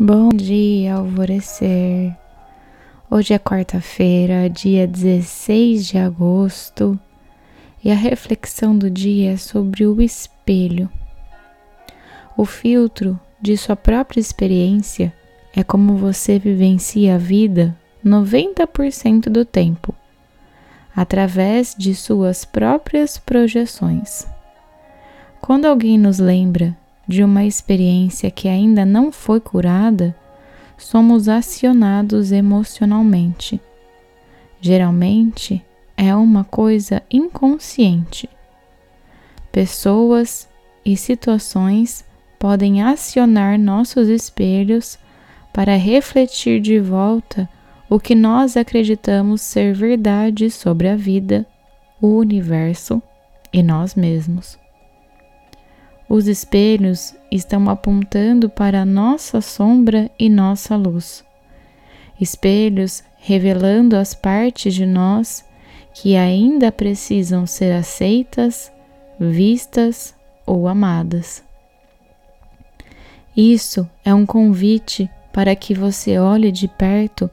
Bom dia, alvorecer. Hoje é quarta-feira, dia 16 de agosto, e a reflexão do dia é sobre o espelho. O filtro de sua própria experiência é como você vivencia a vida 90% do tempo, através de suas próprias projeções. Quando alguém nos lembra de uma experiência que ainda não foi curada, somos acionados emocionalmente. Geralmente é uma coisa inconsciente. Pessoas e situações podem acionar nossos espelhos para refletir de volta o que nós acreditamos ser verdade sobre a vida, o universo e nós mesmos. Os espelhos estão apontando para nossa sombra e nossa luz. Espelhos revelando as partes de nós que ainda precisam ser aceitas, vistas ou amadas. Isso é um convite para que você olhe de perto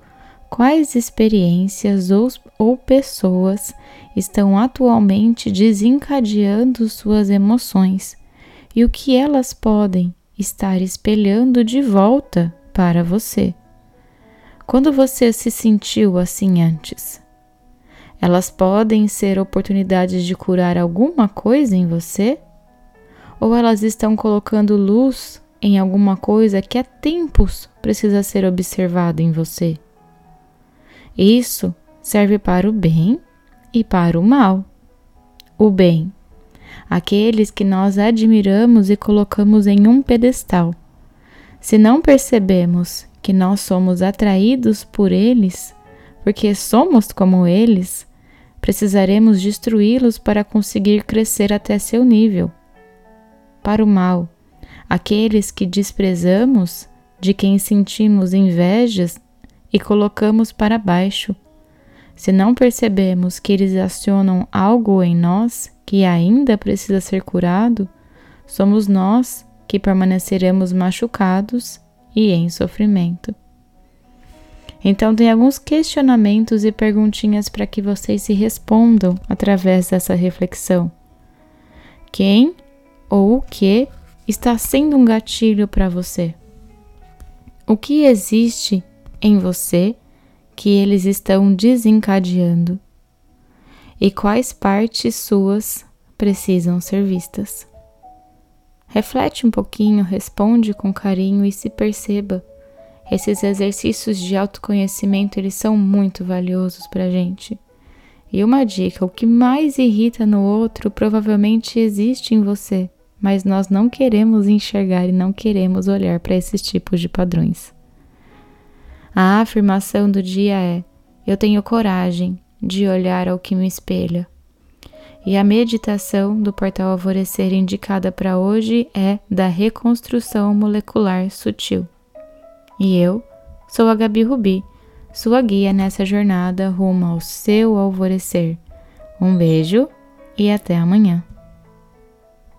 quais experiências ou, ou pessoas estão atualmente desencadeando suas emoções e o que elas podem estar espelhando de volta para você. Quando você se sentiu assim antes? Elas podem ser oportunidades de curar alguma coisa em você? Ou elas estão colocando luz em alguma coisa que há tempos precisa ser observado em você? Isso serve para o bem e para o mal. O bem aqueles que nós admiramos e colocamos em um pedestal. Se não percebemos que nós somos atraídos por eles, porque somos como eles, precisaremos destruí-los para conseguir crescer até seu nível. Para o mal, aqueles que desprezamos, de quem sentimos invejas e colocamos para baixo. Se não percebemos que eles acionam algo em nós que ainda precisa ser curado, somos nós que permaneceremos machucados e em sofrimento. Então, tem alguns questionamentos e perguntinhas para que vocês se respondam através dessa reflexão. Quem ou o que está sendo um gatilho para você? O que existe em você que eles estão desencadeando? E quais partes suas precisam ser vistas. Reflete um pouquinho, responde com carinho e se perceba. Esses exercícios de autoconhecimento eles são muito valiosos para a gente. E uma dica: o que mais irrita no outro provavelmente existe em você, mas nós não queremos enxergar e não queremos olhar para esses tipos de padrões. A afirmação do dia é: Eu tenho coragem, de olhar ao que me espelha. E a meditação do portal Alvorecer indicada para hoje é da reconstrução molecular sutil. E eu sou a Gabi Rubi, sua guia nessa jornada rumo ao seu alvorecer. Um beijo e até amanhã.